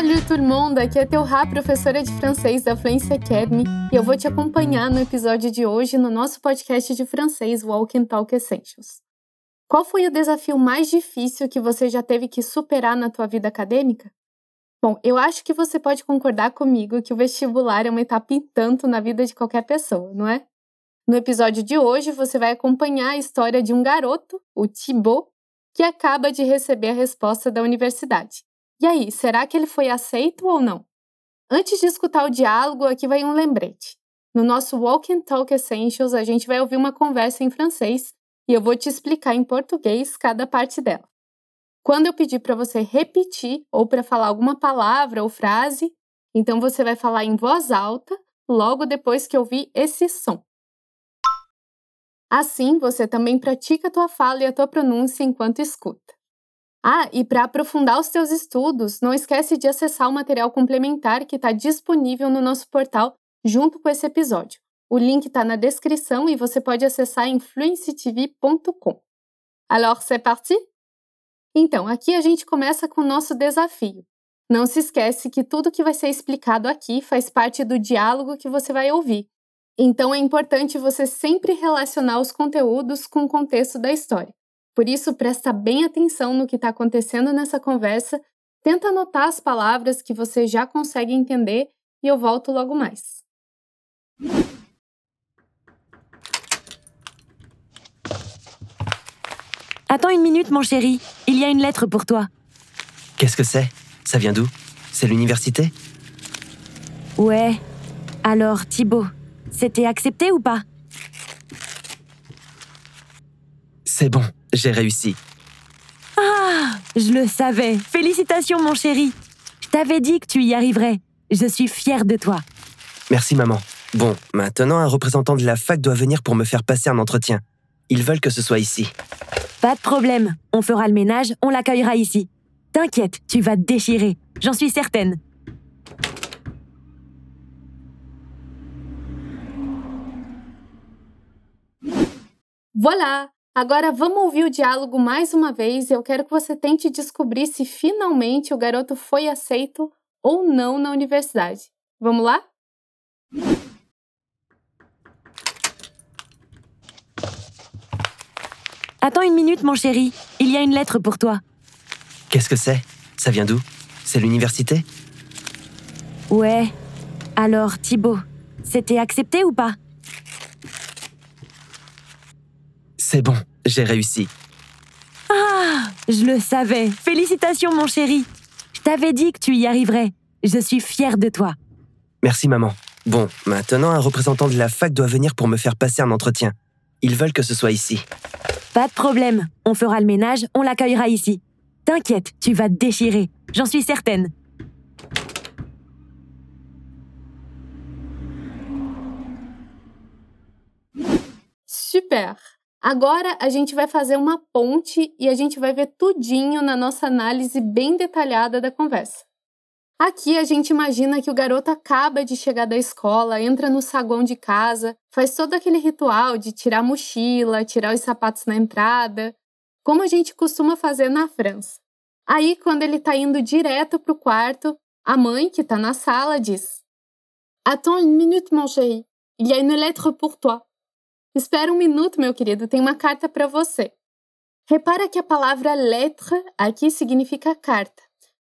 Salut tout le monde! Aqui é Teu Rá, professora de francês da Fluency Academy, e eu vou te acompanhar no episódio de hoje no nosso podcast de francês Walk and Talk Essentials. Qual foi o desafio mais difícil que você já teve que superar na tua vida acadêmica? Bom, eu acho que você pode concordar comigo que o vestibular é uma etapa em tanto na vida de qualquer pessoa, não é? No episódio de hoje, você vai acompanhar a história de um garoto, o Thibaut, que acaba de receber a resposta da universidade. E aí, será que ele foi aceito ou não? Antes de escutar o diálogo, aqui vai um lembrete. No nosso Walk and Talk Essentials, a gente vai ouvir uma conversa em francês e eu vou te explicar em português cada parte dela. Quando eu pedir para você repetir ou para falar alguma palavra ou frase, então você vai falar em voz alta logo depois que ouvir esse som. Assim, você também pratica a tua fala e a tua pronúncia enquanto escuta. Ah, e para aprofundar os teus estudos, não esquece de acessar o material complementar que está disponível no nosso portal junto com esse episódio. O link está na descrição e você pode acessar em fluencytv.com. Alors, c'est parti? Então, aqui a gente começa com o nosso desafio. Não se esquece que tudo que vai ser explicado aqui faz parte do diálogo que você vai ouvir. Então é importante você sempre relacionar os conteúdos com o contexto da história. Por isso, presta bem atenção no que está acontecendo nessa conversa, tenta anotar as palavras que você já consegue entender e eu volto logo mais. Attends une minute, mon chéri. Il y a une lettre pour toi. Qu'est-ce que c'est Ça vient d'où C'est l'université Ouais. Alors, Thibaut, c'était accepté ou pas C'est bon, j'ai réussi. Ah, je le savais. Félicitations, mon chéri. Je t'avais dit que tu y arriverais. Je suis fière de toi. Merci maman. Bon, maintenant un représentant de la fac doit venir pour me faire passer un entretien. Ils veulent que ce soit ici. Pas de problème. On fera le ménage, on l'accueillera ici. T'inquiète, tu vas te déchirer. J'en suis certaine. Voilà! Agora vamos ouvir o diálogo mais uma vez e eu quero que você tente descobrir se finalmente o garoto foi aceito ou não na universidade. Vamos lá? Attends une minute, mon chéri. Il y a une lettre pour toi. Qu'est-ce que c'est Ça vient d'où C'est l'université Ouais. Alors, Thibaut, c'était accepté ou pas C'est bon, j'ai réussi. Ah, je le savais. Félicitations, mon chéri. Je t'avais dit que tu y arriverais. Je suis fière de toi. Merci maman. Bon, maintenant un représentant de la fac doit venir pour me faire passer un entretien. Ils veulent que ce soit ici. Pas de problème. On fera le ménage, on l'accueillera ici. T'inquiète, tu vas te déchirer. J'en suis certaine. Super! Agora a gente vai fazer uma ponte e a gente vai ver tudinho na nossa análise bem detalhada da conversa. Aqui a gente imagina que o garoto acaba de chegar da escola, entra no saguão de casa, faz todo aquele ritual de tirar a mochila, tirar os sapatos na entrada, como a gente costuma fazer na França. Aí, quando ele está indo direto para o quarto, a mãe, que está na sala, diz: Attends une minute, mon chéri. Il y a une lettre pour toi. Espera um minuto, meu querido, tem uma carta para você. Repara que a palavra lettre aqui significa carta,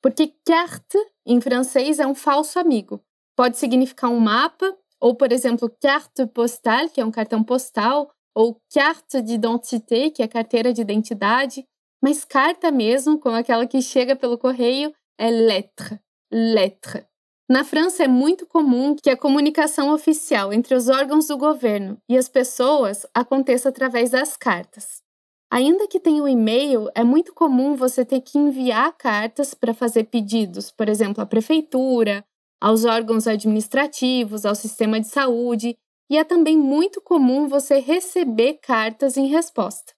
porque carte em francês é um falso amigo. Pode significar um mapa, ou por exemplo, carte postale, que é um cartão postal, ou carte d'identité, que é carteira de identidade, mas carta mesmo, como aquela que chega pelo correio, é lettre, lettre. Na França é muito comum que a comunicação oficial entre os órgãos do governo e as pessoas aconteça através das cartas. Ainda que tenha o um e-mail, é muito comum você ter que enviar cartas para fazer pedidos, por exemplo, à prefeitura, aos órgãos administrativos, ao sistema de saúde, e é também muito comum você receber cartas em resposta.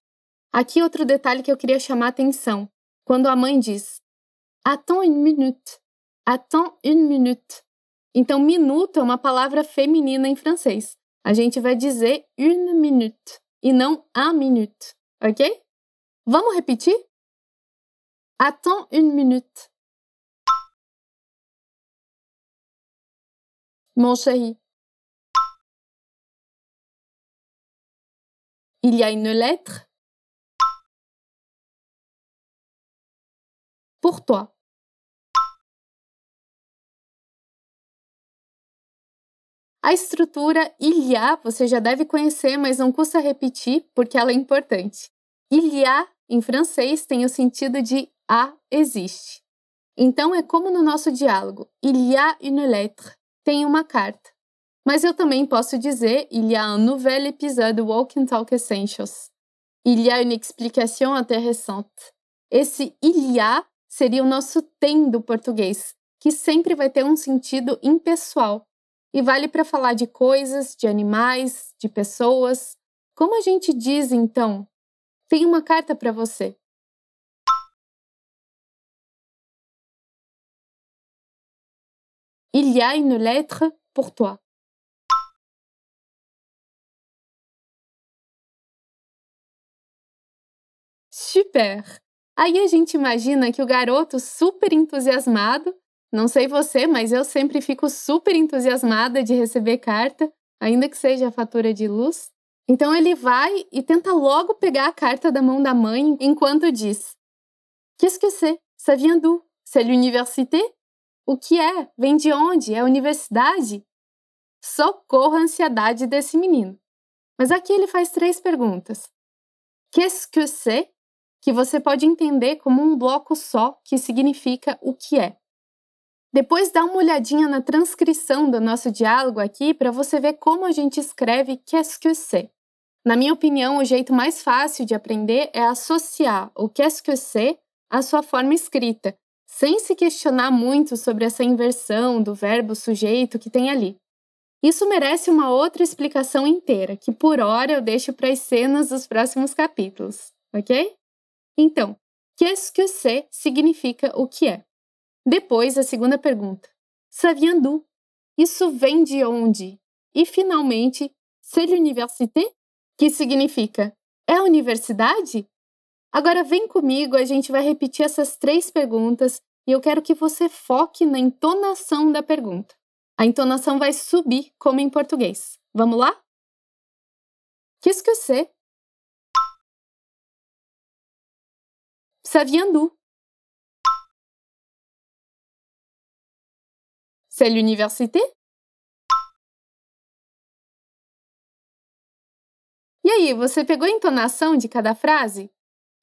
Aqui outro detalhe que eu queria chamar a atenção, quando a mãe diz: Attends une minute. Attends une minute. Então, minuto é uma palavra feminina em francês. A gente vai dizer une minute e não un minute, ok? Vamos repetir? Attends une minute. Mon chéri. Il y a une lettre pour toi. A estrutura il y a você já deve conhecer, mas não custa repetir porque ela é importante. Il y a, em francês, tem o sentido de a existe. Então é como no nosso diálogo: il y a une lettre, tem uma carta. Mas eu também posso dizer il y a un nouvel épisode Walk and Talk Essentials. Il y a une explication intéressante. Esse il y a seria o nosso tem do português, que sempre vai ter um sentido impessoal e vale para falar de coisas, de animais, de pessoas. Como a gente diz então? Tem uma carta para você. Il y a une lettre pour toi. Super! Aí a gente imagina que o garoto super entusiasmado não sei você, mas eu sempre fico super entusiasmada de receber carta, ainda que seja a fatura de luz. Então ele vai e tenta logo pegar a carta da mão da mãe enquanto diz: Qu'est-ce que c'est? Ça vient d'où? C'est l'université? O que é? Vem de onde? É a universidade? Socorro a ansiedade desse menino. Mas aqui ele faz três perguntas. Qu'est-ce que c'est? Que você pode entender como um bloco só que significa o que é. Depois dá uma olhadinha na transcrição do nosso diálogo aqui para você ver como a gente escreve qu'est-ce que c'est. Na minha opinião, o jeito mais fácil de aprender é associar o qu'est-ce que c'est à sua forma escrita, sem se questionar muito sobre essa inversão do verbo sujeito que tem ali. Isso merece uma outra explicação inteira, que por hora eu deixo para as cenas dos próximos capítulos, ok? Então, qu'est-ce que c'est significa o que é. Depois, a segunda pergunta: d'où? Isso vem de onde? E, finalmente, c'est l'université? Que significa é universidade? Agora vem comigo, a gente vai repetir essas três perguntas e eu quero que você foque na entonação da pergunta. A entonação vai subir como em português. Vamos lá? Qu'est-ce que c'est? D'où? C'est l'université? E aí, você pegou a entonação de cada frase?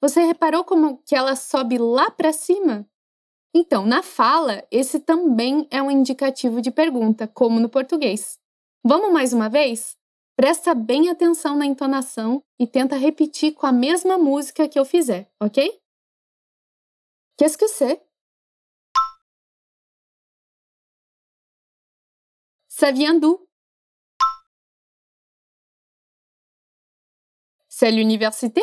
Você reparou como que ela sobe lá para cima? Então, na fala, esse também é um indicativo de pergunta, como no português. Vamos mais uma vez? Presta bem atenção na entonação e tenta repetir com a mesma música que eu fizer, ok? Qu'est-ce que c'est? Ça vient d'où C'est l'université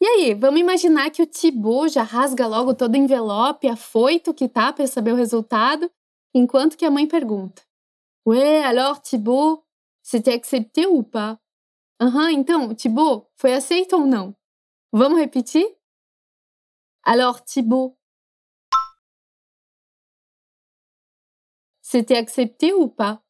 E aí, vamos imaginar que o Thibaut já rasga logo todo o envelope, afoito que tá para saber o resultado, enquanto que a mãe pergunta: Ué, alors Thibaut, c'était accepté ou pas? Aham, uhum, então, Thibaut, foi aceito ou não? Vamos repetir? Alors Thibaut, C'était accepté ou pas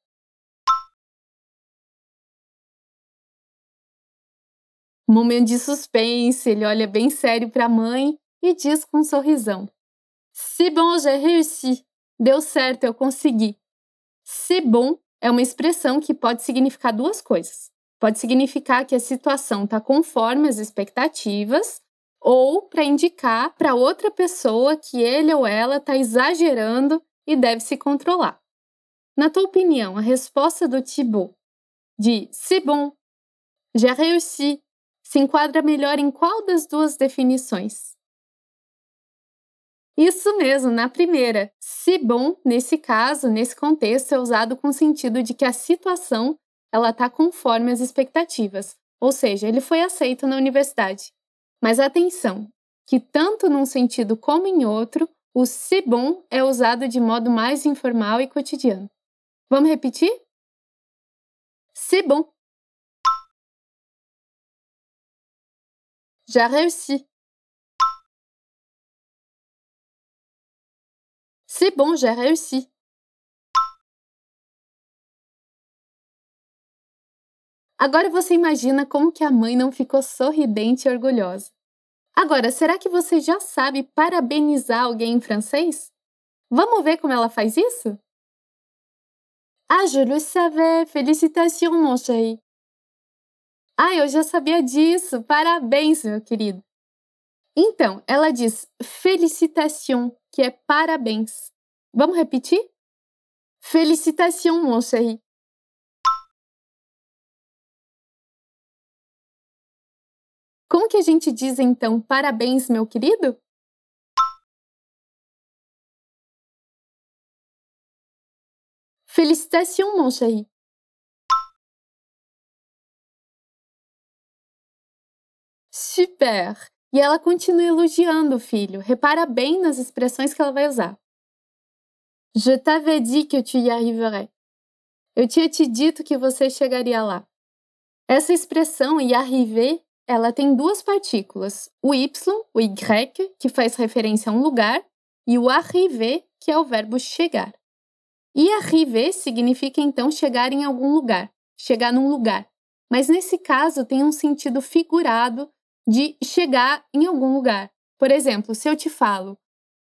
Momento de suspense, ele olha bem sério para a mãe e diz com um sorrisão: C'est bon, j'ai réussi. Deu certo, eu consegui. C'est bon é uma expressão que pode significar duas coisas. Pode significar que a situação está conforme as expectativas, ou para indicar para outra pessoa que ele ou ela está exagerando e deve se controlar. Na tua opinião, a resposta do Thibaut de c'est bon, j'ai réussi se enquadra melhor em qual das duas definições? Isso mesmo, na primeira. Se bom, nesse caso, nesse contexto, é usado com o sentido de que a situação ela está conforme as expectativas, ou seja, ele foi aceito na universidade. Mas atenção, que tanto num sentido como em outro, o se bom é usado de modo mais informal e cotidiano. Vamos repetir? C'est bon. J'ai réussi. C'est bon, j'ai réussi. Agora você imagina como que a mãe não ficou sorridente e orgulhosa. Agora, será que você já sabe parabenizar alguém em francês? Vamos ver como ela faz isso? Ah, je le savais. Félicitations, mon chéri. Ah, eu já sabia disso. Parabéns, meu querido. Então, ela diz félicitations, que é parabéns. Vamos repetir? Félicitations, mon chéri. Como que a gente diz então parabéns, meu querido? Félicitations, mon chéri. Super! E ela continua elogiando o filho. Repara bem nas expressões que ela vai usar. Je t'avais dit que tu y arriverais. Eu tinha te dito que você chegaria lá. Essa expressão y arriver, ela tem duas partículas, o y, o y, que faz referência a um lugar, e o arriver, que é o verbo chegar. E arriver significa então chegar em algum lugar, chegar num lugar. Mas nesse caso tem um sentido figurado de chegar em algum lugar. Por exemplo, se eu te falo,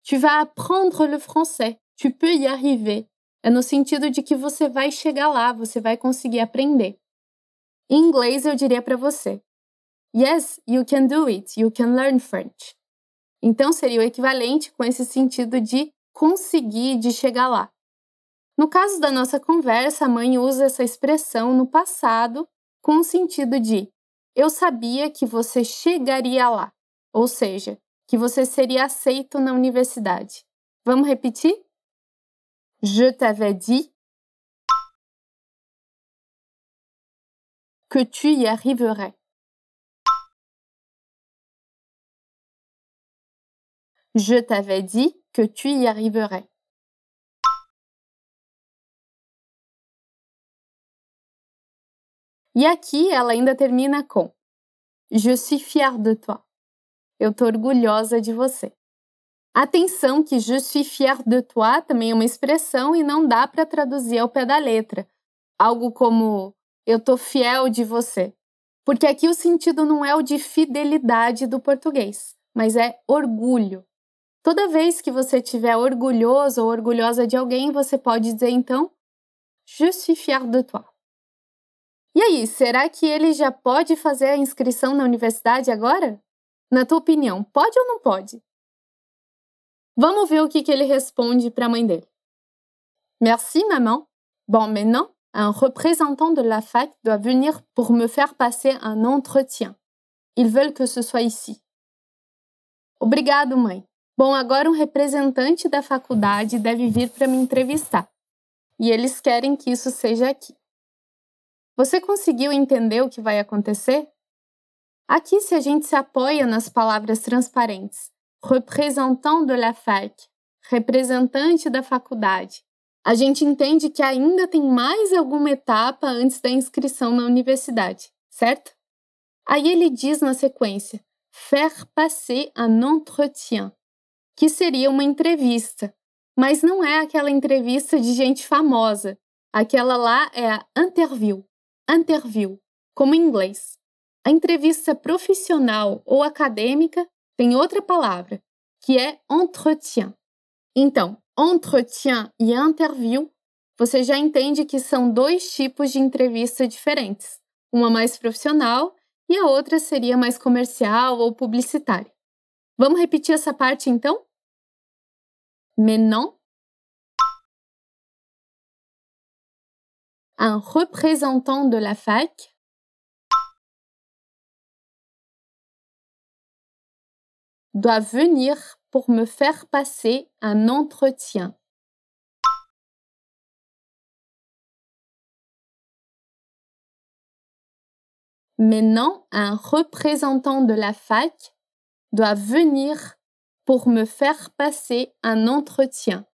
tu vas apprendre le français, tu peux y arriver, é no sentido de que você vai chegar lá, você vai conseguir aprender. Em inglês eu diria para você, yes, you can do it, you can learn French. Então seria o equivalente com esse sentido de conseguir, de chegar lá. No caso da nossa conversa, a mãe usa essa expressão no passado com o sentido de eu sabia que você chegaria lá, ou seja, que você seria aceito na universidade. Vamos repetir? Je t'avais dit que tu y arriverais. Je t'avais dit que tu y arriverais. E aqui ela ainda termina com Je suis fière de toi. Eu tô orgulhosa de você. Atenção que je suis fière de toi também é uma expressão e não dá para traduzir ao pé da letra. Algo como eu tô fiel de você. Porque aqui o sentido não é o de fidelidade do português, mas é orgulho. Toda vez que você estiver orgulhoso ou orgulhosa de alguém, você pode dizer então Je suis fière de toi. E aí, será que ele já pode fazer a inscrição na universidade agora? Na tua opinião, pode ou não pode? Vamos ver o que, que ele responde para a mãe dele. Merci, maman. Bon, maintenant, un représentant de la fac doit venir pour me faire passer un entretien. Ils veulent que ce soit ici. Obrigado, mãe. Bom, agora um representante da faculdade deve vir para me entrevistar. E eles querem que isso seja aqui. Você conseguiu entender o que vai acontecer? Aqui, se a gente se apoia nas palavras transparentes, représentant de la fac, representante da faculdade, a gente entende que ainda tem mais alguma etapa antes da inscrição na universidade, certo? Aí ele diz na sequência, faire passer un entretien, que seria uma entrevista, mas não é aquela entrevista de gente famosa. Aquela lá é a interview interview, como em inglês. A entrevista profissional ou acadêmica tem outra palavra, que é entretien. Então, entretien e interview, você já entende que são dois tipos de entrevista diferentes. Uma mais profissional e a outra seria mais comercial ou publicitária. Vamos repetir essa parte então? Maintenant, un représentant de la fac doit venir pour me faire passer un entretien. Maintenant, un représentant de la fac doit venir pour me faire passer un entretien.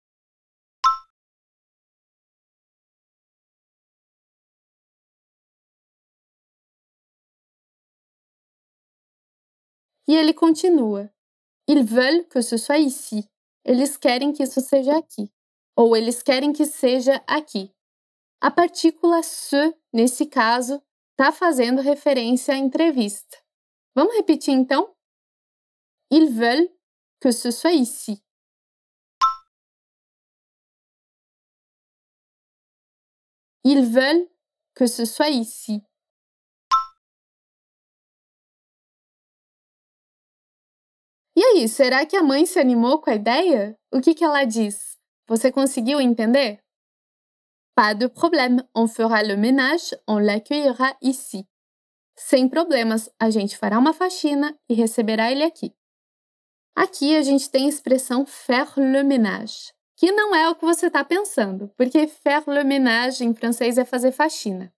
E ele continua: Ils veulent que ce soit ici. eles querem que isso seja aqui. Ou eles querem que seja aqui. A partícula se, nesse caso, está fazendo referência à entrevista. Vamos repetir então? Ils veulent que ce soit ici. Ils veulent que ce soit ici. Aí, será que a mãe se animou com a ideia? O que, que ela diz? Você conseguiu entender? Pas de problème, on fera le ménage, on l'accueillera ici. Sem problemas, a gente fará uma faxina e receberá ele aqui. Aqui a gente tem a expressão faire le ménage, que não é o que você está pensando, porque faire le ménage em francês é fazer faxina.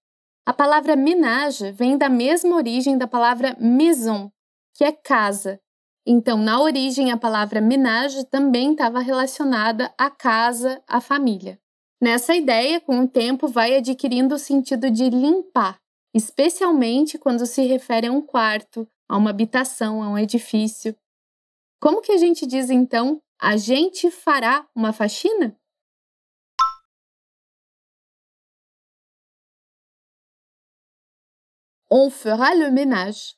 A palavra ménage vem da mesma origem da palavra maison, que é casa. Então, na origem, a palavra ménage também estava relacionada à casa, à família. Nessa ideia, com o tempo, vai adquirindo o sentido de limpar, especialmente quando se refere a um quarto, a uma habitação, a um edifício. Como que a gente diz então, a gente fará uma faxina? On fera le ménage.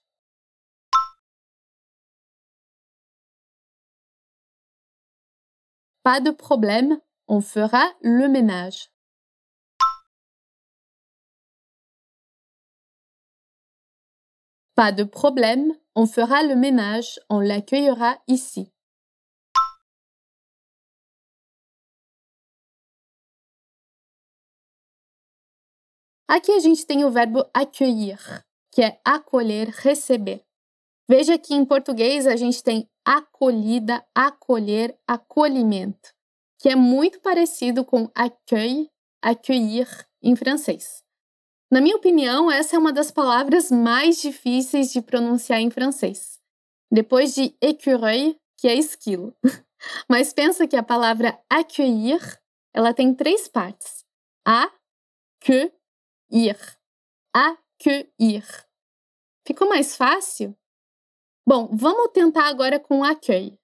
Pas de problème, on fera le ménage. Pas de problème, on fera le ménage, on l'accueillera ici. Aqui a gente tem o verbo accueillir, que é acolher, receber. Veja que em português a gente tem acolhida, acolher, acolhimento que é muito parecido com accueil, accueillir em francês. Na minha opinião, essa é uma das palavras mais difíceis de pronunciar em francês, depois de écureuil, que é esquilo. Mas pensa que a palavra accueillir, ela tem três partes: a, que, ir. Accueillir. Ficou mais fácil? Bom, vamos tentar agora com accueil.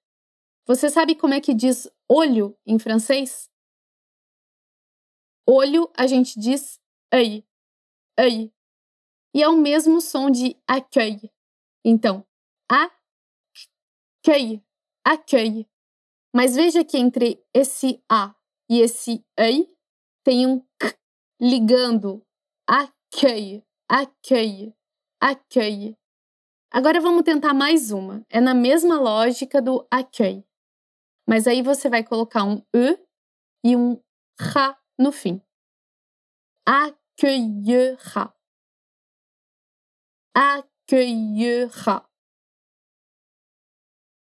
Você sabe como é que diz olho em francês? Olho a gente diz œil, œil. E é o mesmo som de accueil. Então, accueil, accueil. Mas veja que entre esse a e esse œil tem um k ligando accueil, accueil, accueil. Agora vamos tentar mais uma. É na mesma lógica do accueil. Mas aí você vai colocar um E e um RA no fim. Accueillera. Accueillera.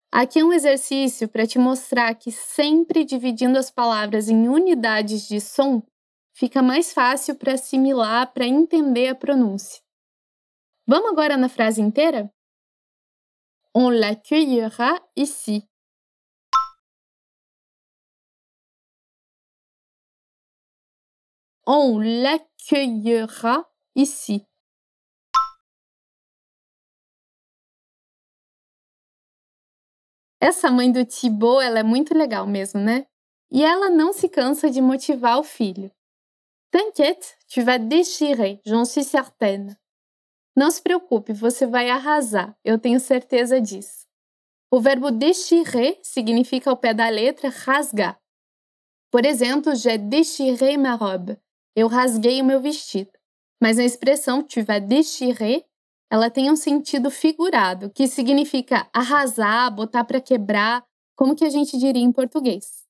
Aqui é um exercício para te mostrar que sempre dividindo as palavras em unidades de som fica mais fácil para assimilar, para entender a pronúncia. Vamos agora na frase inteira? On l'accueillera ici. On l'accueillera ici. Essa mãe do Thibaut, ela é muito legal mesmo, né? E ela não se cansa de motivar o filho. T'inquiète, tu vas déchirer, j'en suis certaine. Não se preocupe, você vai arrasar, eu tenho certeza disso. O verbo déchirer significa ao pé da letra rasgar. Por exemplo, j'ai déchiré ma robe. Eu rasguei o meu vestido. Mas a expressão tu vas déchirer, ela tem um sentido figurado, que significa arrasar, botar para quebrar, como que a gente diria em português.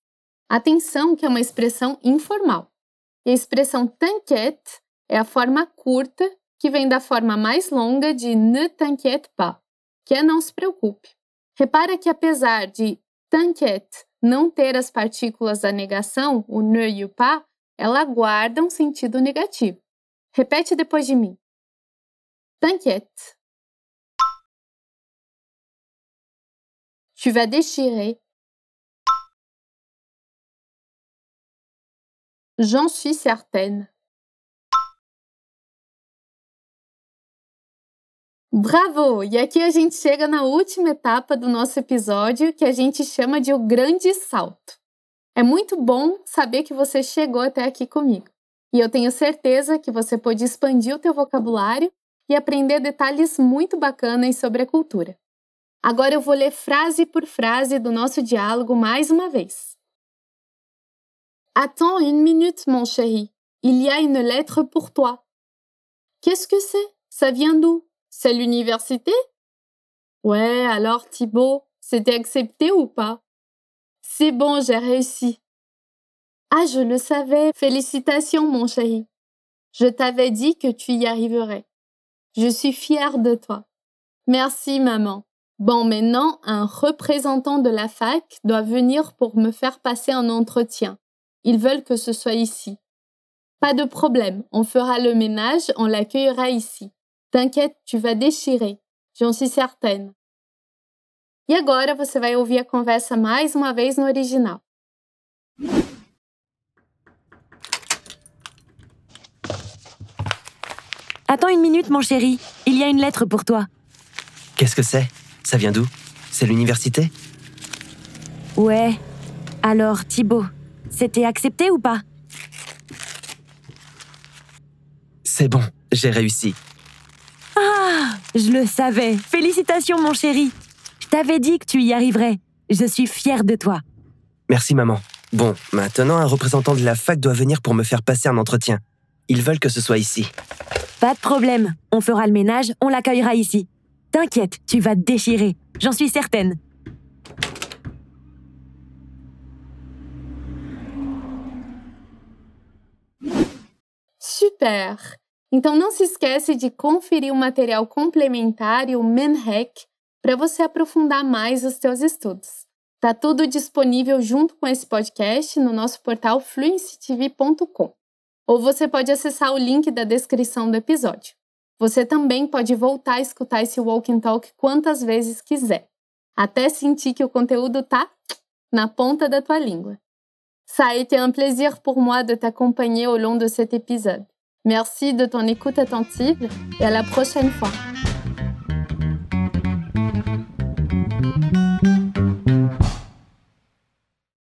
Atenção que é uma expressão informal. E a expressão t'inquiète é a forma curta que vem da forma mais longa de ne t'inquiète pas, que é não se preocupe. Repara que apesar de t'inquiète não ter as partículas da negação, o ne e o pas, ela guarda um sentido negativo. Repete depois de mim. T'inquiète. Tu vas déchirer. J'en suis certaine. Bravo! E aqui a gente chega na última etapa do nosso episódio, que a gente chama de o grande salto. É muito bom saber que você chegou até aqui comigo. E eu tenho certeza que você pode expandir o teu vocabulário e aprender detalhes muito bacanas sobre a cultura. Agora eu vou ler frase por frase do nosso diálogo mais uma vez. Attends une minute, mon chéri. Il y a une lettre pour toi. Qu'est-ce que c'est Ça vient d'où C'est l'université? Ouais, alors Thibaut, c'était accepté ou pas? C'est bon, j'ai réussi. Ah, je le savais. Félicitations, mon chéri. Je t'avais dit que tu y arriverais. Je suis fière de toi. Merci, maman. Bon, maintenant, un représentant de la fac doit venir pour me faire passer un entretien. Ils veulent que ce soit ici. Pas de problème, on fera le ménage, on l'accueillera ici. T'inquiète, tu vas déchirer. J'en suis certaine. E agora você vai ouvir a conversa mais uma vez no original. Attends une minute, mon chéri. Il y a une lettre pour toi. Qu'est-ce que c'est? Ça vient d'où? C'est l'université? Ouais. Alors, Thibaut, c'était accepté ou pas? C'est bon, j'ai réussi. Je le savais. Félicitations, mon chéri. Je t'avais dit que tu y arriverais. Je suis fière de toi. Merci maman. Bon, maintenant un représentant de la fac doit venir pour me faire passer un entretien. Ils veulent que ce soit ici. Pas de problème. On fera le ménage, on l'accueillera ici. T'inquiète, tu vas te déchirer. J'en suis certaine. Super! Então não se esquece de conferir o material complementar e o Menhack para você aprofundar mais os seus estudos. Tá tudo disponível junto com esse podcast no nosso portal fluencytv.com. Ou você pode acessar o link da descrição do episódio. Você também pode voltar a escutar esse Walk and Talk quantas vezes quiser, até sentir que o conteúdo tá na ponta da tua língua. Ça a été un plaisir pour moi de t'accompagner au long de cet épisode. Merci de ton écoute attentive et à la prochaine fois.